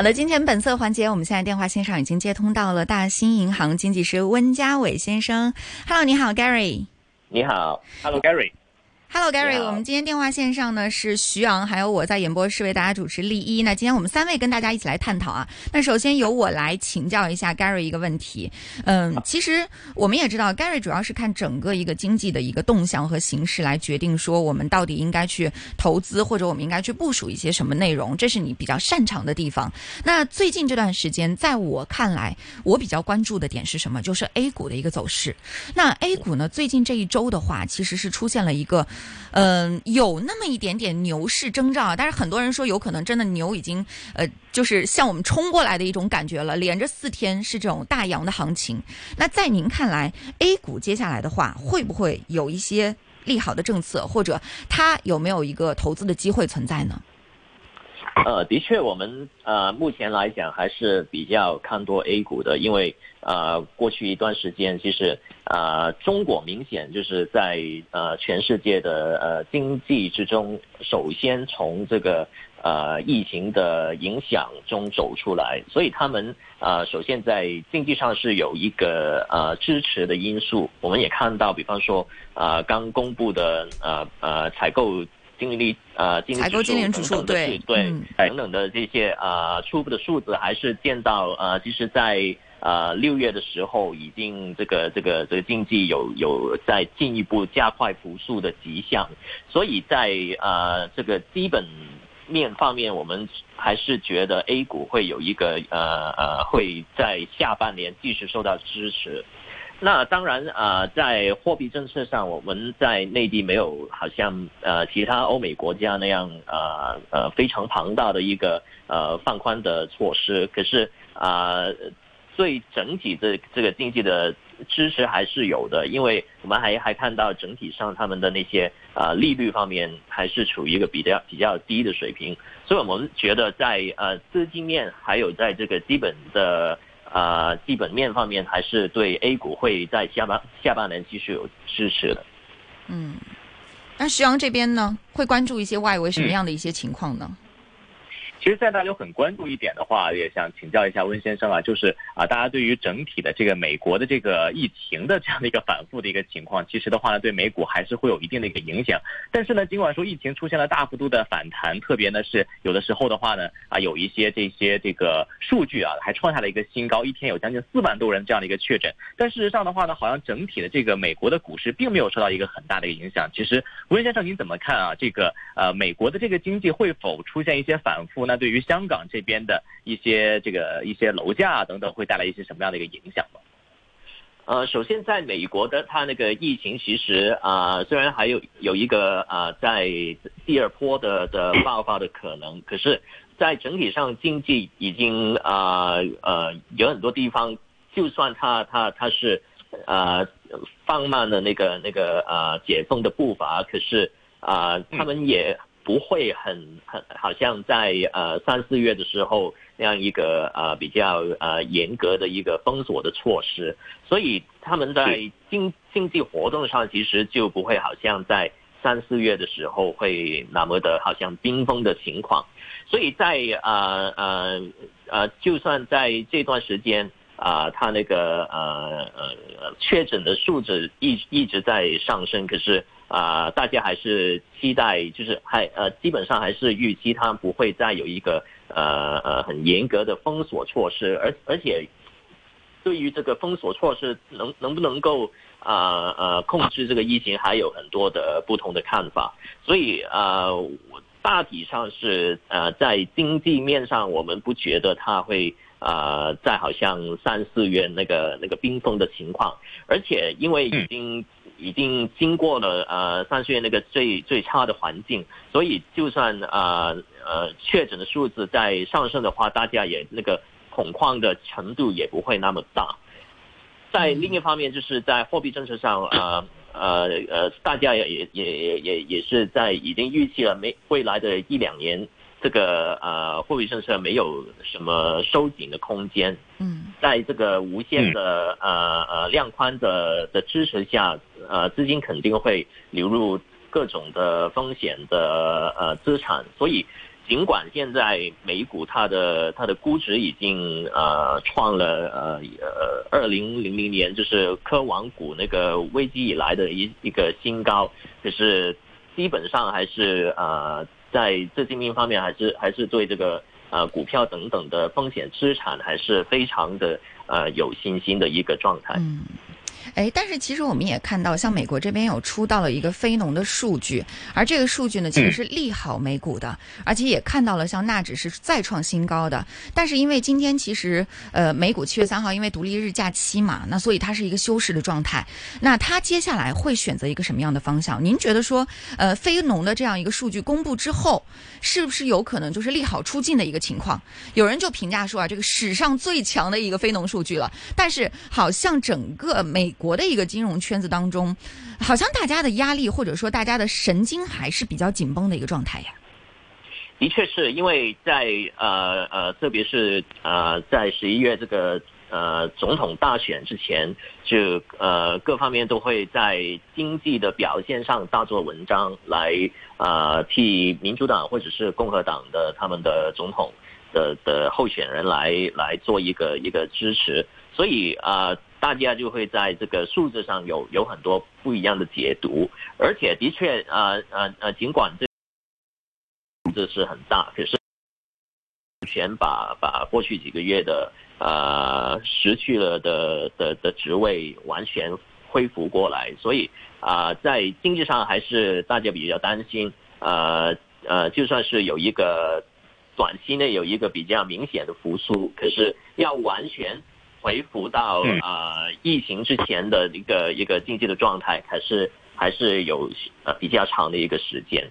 好的，今天本色环节，我们现在电话线上已经接通到了大兴银行经济师温家伟先生。Hello，你好，Gary。你好，Hello，Gary。Hello Gary，我们今天电话线上呢是徐昂，还有我在演播室为大家主持丽一。那今天我们三位跟大家一起来探讨啊。那首先由我来请教一下 Gary 一个问题。嗯，其实我们也知道，Gary 主要是看整个一个经济的一个动向和形势来决定说我们到底应该去投资或者我们应该去部署一些什么内容，这是你比较擅长的地方。那最近这段时间，在我看来，我比较关注的点是什么？就是 A 股的一个走势。那 A 股呢，最近这一周的话，其实是出现了一个。嗯，有那么一点点牛市征兆，但是很多人说有可能真的牛已经呃，就是向我们冲过来的一种感觉了。连着四天是这种大阳的行情，那在您看来，A 股接下来的话会不会有一些利好的政策，或者它有没有一个投资的机会存在呢？呃，的确，我们呃目前来讲还是比较看多 A 股的，因为呃过去一段时间，其实呃中国明显就是在呃全世界的呃经济之中，首先从这个呃疫情的影响中走出来，所以他们呃首先在经济上是有一个呃支持的因素。我们也看到，比方说啊刚公布的呃呃采购。经理呃，采购经理指数对对等等的这些呃初步的数字还是见到呃，其实在呃六月的时候已经这个这个这个经济有有在进一步加快复苏的迹象，所以在呃这个基本面方面，我们还是觉得 A 股会有一个呃呃会在下半年继续受到支持。那当然啊，在货币政策上，我们在内地没有好像呃其他欧美国家那样呃呃非常庞大的一个呃放宽的措施。可是啊，对整体的这个经济的支持还是有的，因为我们还还看到整体上他们的那些啊利率方面还是处于一个比较比较低的水平，所以我们觉得在呃资金面还有在这个基本的。啊，基本面方面还是对 A 股会在下半下半年继续有支持的。嗯，那徐阳这边呢，会关注一些外围什么样的一些情况呢？其实，在大家很关注一点的话，也想请教一下温先生啊，就是啊，大家对于整体的这个美国的这个疫情的这样的一个反复的一个情况，其实的话呢，对美股还是会有一定的一个影响。但是呢，尽管说疫情出现了大幅度的反弹，特别呢是有的时候的话呢，啊，有一些这些这个数据啊，还创下了一个新高，一天有将近四万多人这样的一个确诊。但事实上的话呢，好像整体的这个美国的股市并没有受到一个很大的一个影响。其实，温先生您怎么看啊？这个呃，美国的这个经济会否出现一些反复？那对于香港这边的一些这个一些楼价等等，会带来一些什么样的一个影响吗？呃，首先在美国的它那个疫情，其实啊，虽然还有有一个啊，在第二波的的爆发的可能，可是，在整体上经济已经啊呃有很多地方，就算它它它是啊放慢了那个那个啊解封的步伐，可是啊他们也。不会很很好像在呃三四月的时候那样一个呃比较呃严格的一个封锁的措施，所以他们在经经济活动上其实就不会好像在三四月的时候会那么的好像冰封的情况，所以在呃呃呃就算在这段时间啊，他那个呃呃确诊的数字一一直在上升，可是。啊，大家还是期待，就是还呃，基本上还是预期它不会再有一个呃呃很严格的封锁措施，而而且对于这个封锁措施能能不能够啊呃控制这个疫情，还有很多的不同的看法。所以啊，大体上是呃在经济面上，我们不觉得它会啊再好像三四月那个那个冰封的情况，而且因为已经。已经经过了呃三四月那个最最差的环境，所以就算呃呃确诊的数字在上升的话，大家也那个恐慌的程度也不会那么大。在另一方面，就是在货币政策上，呃呃呃，大家也也也也也是在已经预期了没未来的一两年。这个呃货币政策没有什么收紧的空间，嗯，在这个无限的呃呃量宽的的支持下，呃资金肯定会流入各种的风险的呃资产，所以尽管现在美股它的它的估值已经呃创了呃呃二零零零年就是科网股那个危机以来的一一个新高，可是基本上还是呃在资金面方面还是还是对这个呃股票等等的风险资产还是非常的呃有信心的一个状态。嗯。哎，但是其实我们也看到，像美国这边有出到了一个非农的数据，而这个数据呢，其实是利好美股的，而且也看到了像纳指是再创新高的。但是因为今天其实呃美股七月三号因为独立日假期嘛，那所以它是一个休市的状态。那它接下来会选择一个什么样的方向？您觉得说呃非农的这样一个数据公布之后，是不是有可能就是利好出尽的一个情况？有人就评价说啊，这个史上最强的一个非农数据了。但是好像整个美国的一个金融圈子当中，好像大家的压力或者说大家的神经还是比较紧绷的一个状态呀。的确是因为在呃呃，特别是呃在十一月这个呃总统大选之前，就呃各方面都会在经济的表现上大做文章，来呃替民主党或者是共和党的他们的总统的的候选人来来做一个一个支持，所以啊。大家就会在这个数字上有有很多不一样的解读，而且的确，呃呃呃，尽管这这是很大，可是全把把过去几个月的呃失去了的的的职位完全恢复过来，所以啊，在经济上还是大家比较担心，呃呃，就算是有一个短期内有一个比较明显的复苏，可是要完全。恢复到呃疫情之前的一个一个经济的状态，还是还是有呃比较长的一个时间。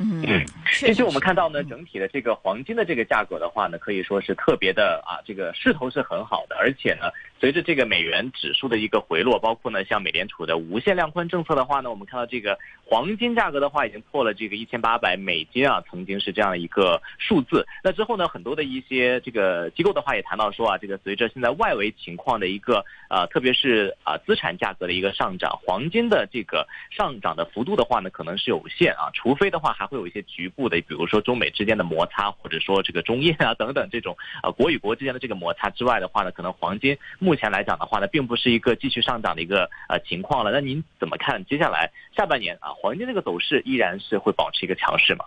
嗯，其实我们看到呢，整体的这个黄金的这个价格的话呢，可以说是特别的啊，这个势头是很好的，而且呢。随着这个美元指数的一个回落，包括呢像美联储的无限量宽政策的话呢，我们看到这个黄金价格的话已经破了这个一千八百美金啊，曾经是这样一个数字。那之后呢，很多的一些这个机构的话也谈到说啊，这个随着现在外围情况的一个呃，特别是啊资产价格的一个上涨，黄金的这个上涨的幅度的话呢，可能是有限啊，除非的话还会有一些局部的，比如说中美之间的摩擦，或者说这个中印啊等等这种啊国与国之间的这个摩擦之外的话呢，可能黄金。目前来讲的话呢，并不是一个继续上涨的一个呃情况了。那您怎么看接下来下半年啊，黄金这个走势依然是会保持一个强势吗？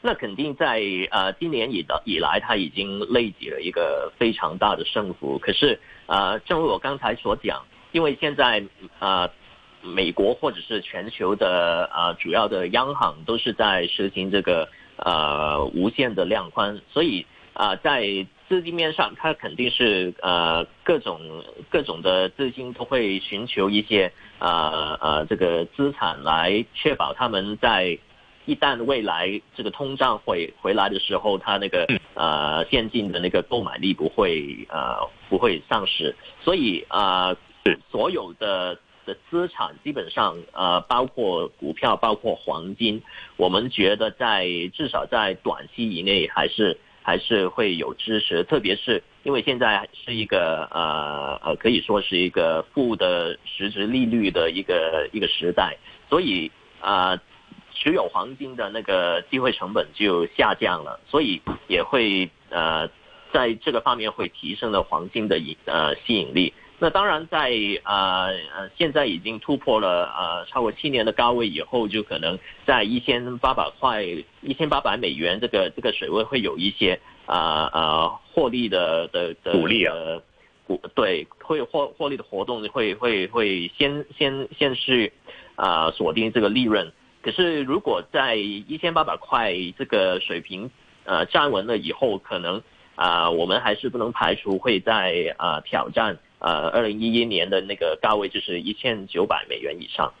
那肯定在呃今年以的以来，它已经累积了一个非常大的升幅。可是呃，正如我刚才所讲，因为现在呃美国或者是全球的呃主要的央行都是在实行这个呃无限的量宽，所以啊在。资金面上，它肯定是呃各种各种的资金都会寻求一些呃呃这个资产来确保他们在一旦未来这个通胀回回来的时候，它那个呃现金的那个购买力不会呃不会丧失，所以啊所有的的资产基本上呃包括股票包括黄金，我们觉得在至少在短期以内还是。还是会有支持，特别是因为现在是一个呃呃，可以说是一个负的实质利率的一个一个时代，所以啊，持有黄金的那个机会成本就下降了，所以也会呃在这个方面会提升了黄金的引呃吸引力。那当然，在呃呃，现在已经突破了呃超过七年的高位以后，就可能在一千八百块、一千八百美元这个这个水位会有一些啊啊获利的的的鼓励啊，股对会获获利的活动会会会先先先是啊锁定这个利润。可是如果在一千八百块这个水平呃站稳了以后，可能啊我们还是不能排除会在啊挑战。呃，二零一一年的那个高位就是一千九百美元以上。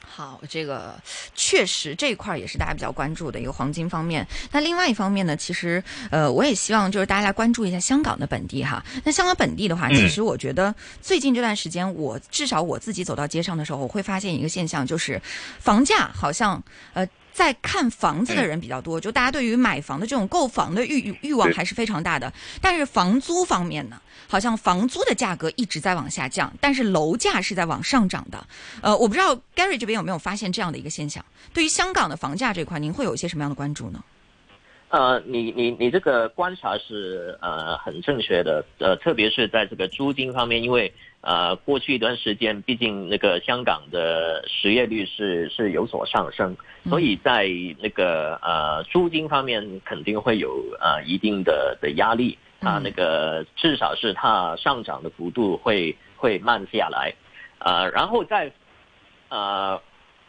好，这个确实这一块也是大家比较关注的一个黄金方面。那另外一方面呢，其实呃，我也希望就是大家来关注一下香港的本地哈。那香港本地的话，其实我觉得最近这段时间，我至少我自己走到街上的时候，我会发现一个现象，就是房价好像呃。在看房子的人比较多，就大家对于买房的这种购房的欲欲望还是非常大的。但是房租方面呢，好像房租的价格一直在往下降，但是楼价是在往上涨的。呃，我不知道 Gary 这边有没有发现这样的一个现象？对于香港的房价这块，您会有一些什么样的关注呢？呃，你你你这个观察是呃很正确的，呃，特别是在这个租金方面，因为。呃，过去一段时间，毕竟那个香港的失业率是是有所上升，所以在那个呃租金方面肯定会有呃一定的的压力，啊那个至少是它上涨的幅度会会慢下来，呃，然后在呃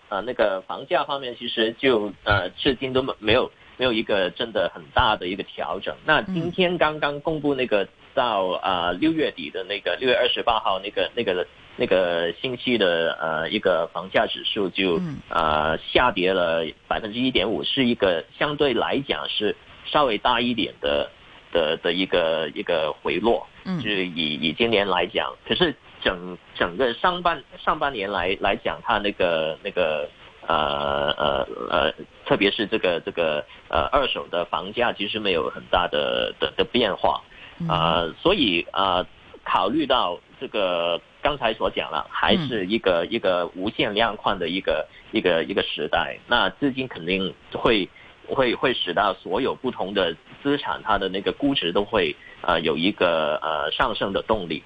呃那个房价方面，其实就呃至今都没没有没有一个真的很大的一个调整。那今天刚刚公布那个。到啊六月底的那个六月二十八号那个那个那个星期的呃一个房价指数就啊下跌了百分之一点五，是一个相对来讲是稍微大一点的的的一个一个回落，就是以以今年来讲，可是整整个上半上半年来来讲，它那个那个呃呃呃，特别是这个这个呃二手的房价其实没有很大的的的变化。啊，所以啊，考虑到这个刚才所讲了，还是一个一个无限量宽的一个一个一个时代，那资金肯定会会会使到所有不同的资产，它的那个估值都会呃有一个呃上升的动力。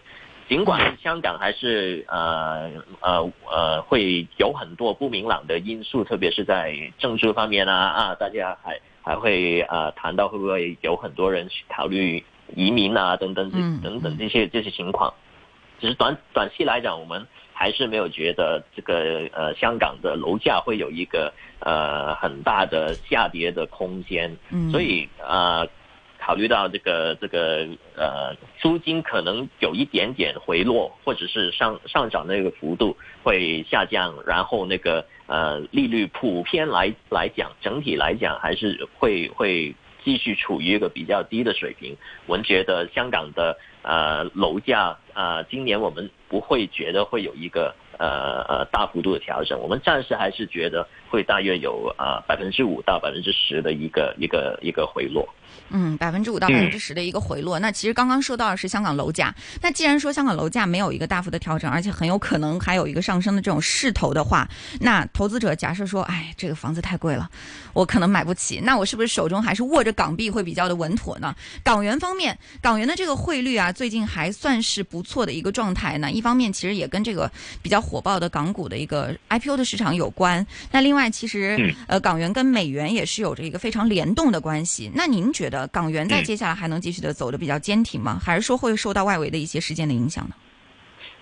尽管香港还是呃呃呃会有很多不明朗的因素，特别是在政治方面啊啊，大家还还会啊谈到会不会有很多人去考虑。移民啊，等等，等等这些这些情况，只是短短期来讲，我们还是没有觉得这个呃香港的楼价会有一个呃很大的下跌的空间。嗯，所以啊，考虑到这个这个呃租金可能有一点点回落，或者是上上涨那个幅度会下降，然后那个呃利率普遍来来讲，整体来讲还是会会。继续处于一个比较低的水平，我们觉得香港的呃楼价啊，今年我们不会觉得会有一个呃呃大幅度的调整，我们暂时还是觉得会大约有啊百分之五到百分之十的一个一个一个回落。嗯，百分之五到百分之十的一个回落。那其实刚刚说到的是香港楼价。那既然说香港楼价没有一个大幅的调整，而且很有可能还有一个上升的这种势头的话，那投资者假设说，哎，这个房子太贵了，我可能买不起。那我是不是手中还是握着港币会比较的稳妥呢？港元方面，港元的这个汇率啊，最近还算是不错的一个状态呢。一方面其实也跟这个比较火爆的港股的一个 IPO 的市场有关。那另外，其实呃，港元跟美元也是有着一个非常联动的关系。那您觉得？港元在接下来还能继续的走的比较坚挺吗？还是说会受到外围的一些事件的影响呢？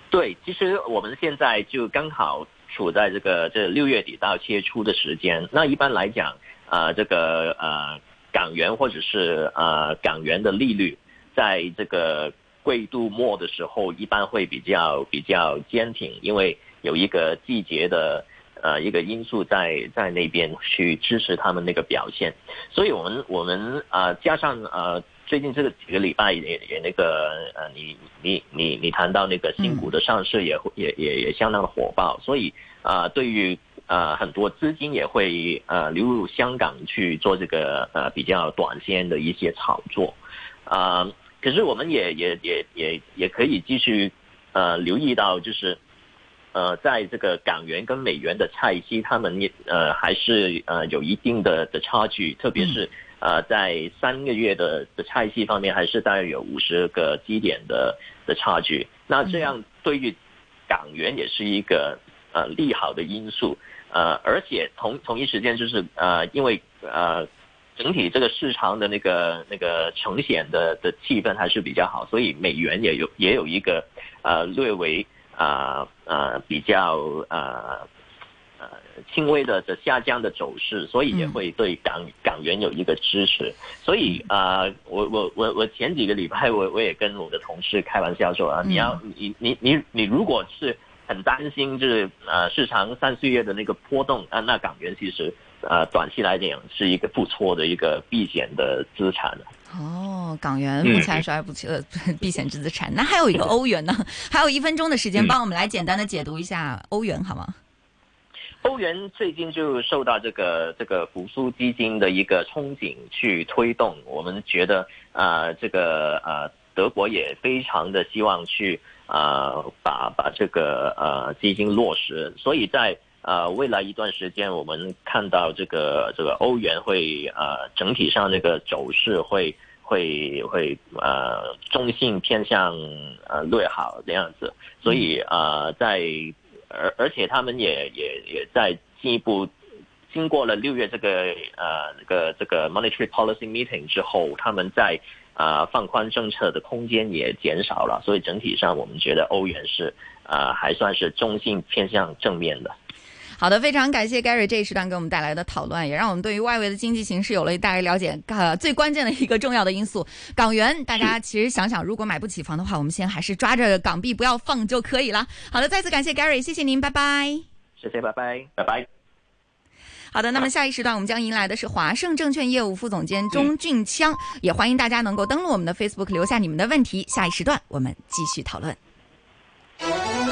对，其实我们现在就刚好处在这个这六月底到七月初的时间。那一般来讲，呃，这个呃港元或者是呃港元的利率，在这个季度末的时候，一般会比较比较坚挺，因为有一个季节的。呃，一个因素在在那边去支持他们那个表现，所以我们我们啊加上呃最近这个几个礼拜也也那个呃你你你你谈到那个新股的上市也也也也相当的火爆，所以啊对于呃很多资金也会呃流入香港去做这个呃比较短线的一些炒作啊，可是我们也也也也也可以继续呃留意到就是。呃，在这个港元跟美元的差息，他们也呃还是呃有一定的的差距，特别是呃在三个月的的差息方面，还是大约有五十个基点的的差距。那这样对于港元也是一个呃利好的因素，呃，而且同同一时间就是呃因为呃整体这个市场的那个那个呈现的的气氛还是比较好，所以美元也有也有一个呃略微。啊呃比较呃呃轻微的的下降的走势，所以也会对港港元有一个支持。所以啊，我我我我前几个礼拜我我也跟我的同事开玩笑说啊，你要你你你你如果是很担心就是呃市场三四月的那个波动啊，那港元其实呃短期来讲是一个不错的一个避险的资产。哦，港元目前来说还不错，避险资产。那还有一个欧元呢？还有一分钟的时间，帮我们来简单的解读一下欧元好吗？欧元最近就受到这个这个复苏基金的一个憧憬去推动，我们觉得啊，这个呃德国也非常的希望去啊把把这个呃基金落实，所以在呃未来一段时间，我们看到这个这个欧元会呃整体上这个走势会会会呃中性偏向呃略好这样子，所以呃在。而而且他们也也也在进一步，经过了六月这个呃这个这个 monetary policy meeting 之后，他们在啊放宽政策的空间也减少了，所以整体上我们觉得欧元是啊还算是中性偏向正面的。好的，非常感谢 Gary 这一时段给我们带来的讨论，也让我们对于外围的经济形势有了大概了解。呃，最关键的一个重要的因素，港元，大家其实想想，如果买不起房的话，我们先还是抓着港币不要放就可以了。好的，再次感谢 Gary，谢谢您，拜拜。谢谢，拜拜，拜拜。好的，那么下一时段我们将迎来的是华盛证券业务副总监钟俊锵，也欢迎大家能够登录我们的 Facebook 留下你们的问题，下一时段我们继续讨论。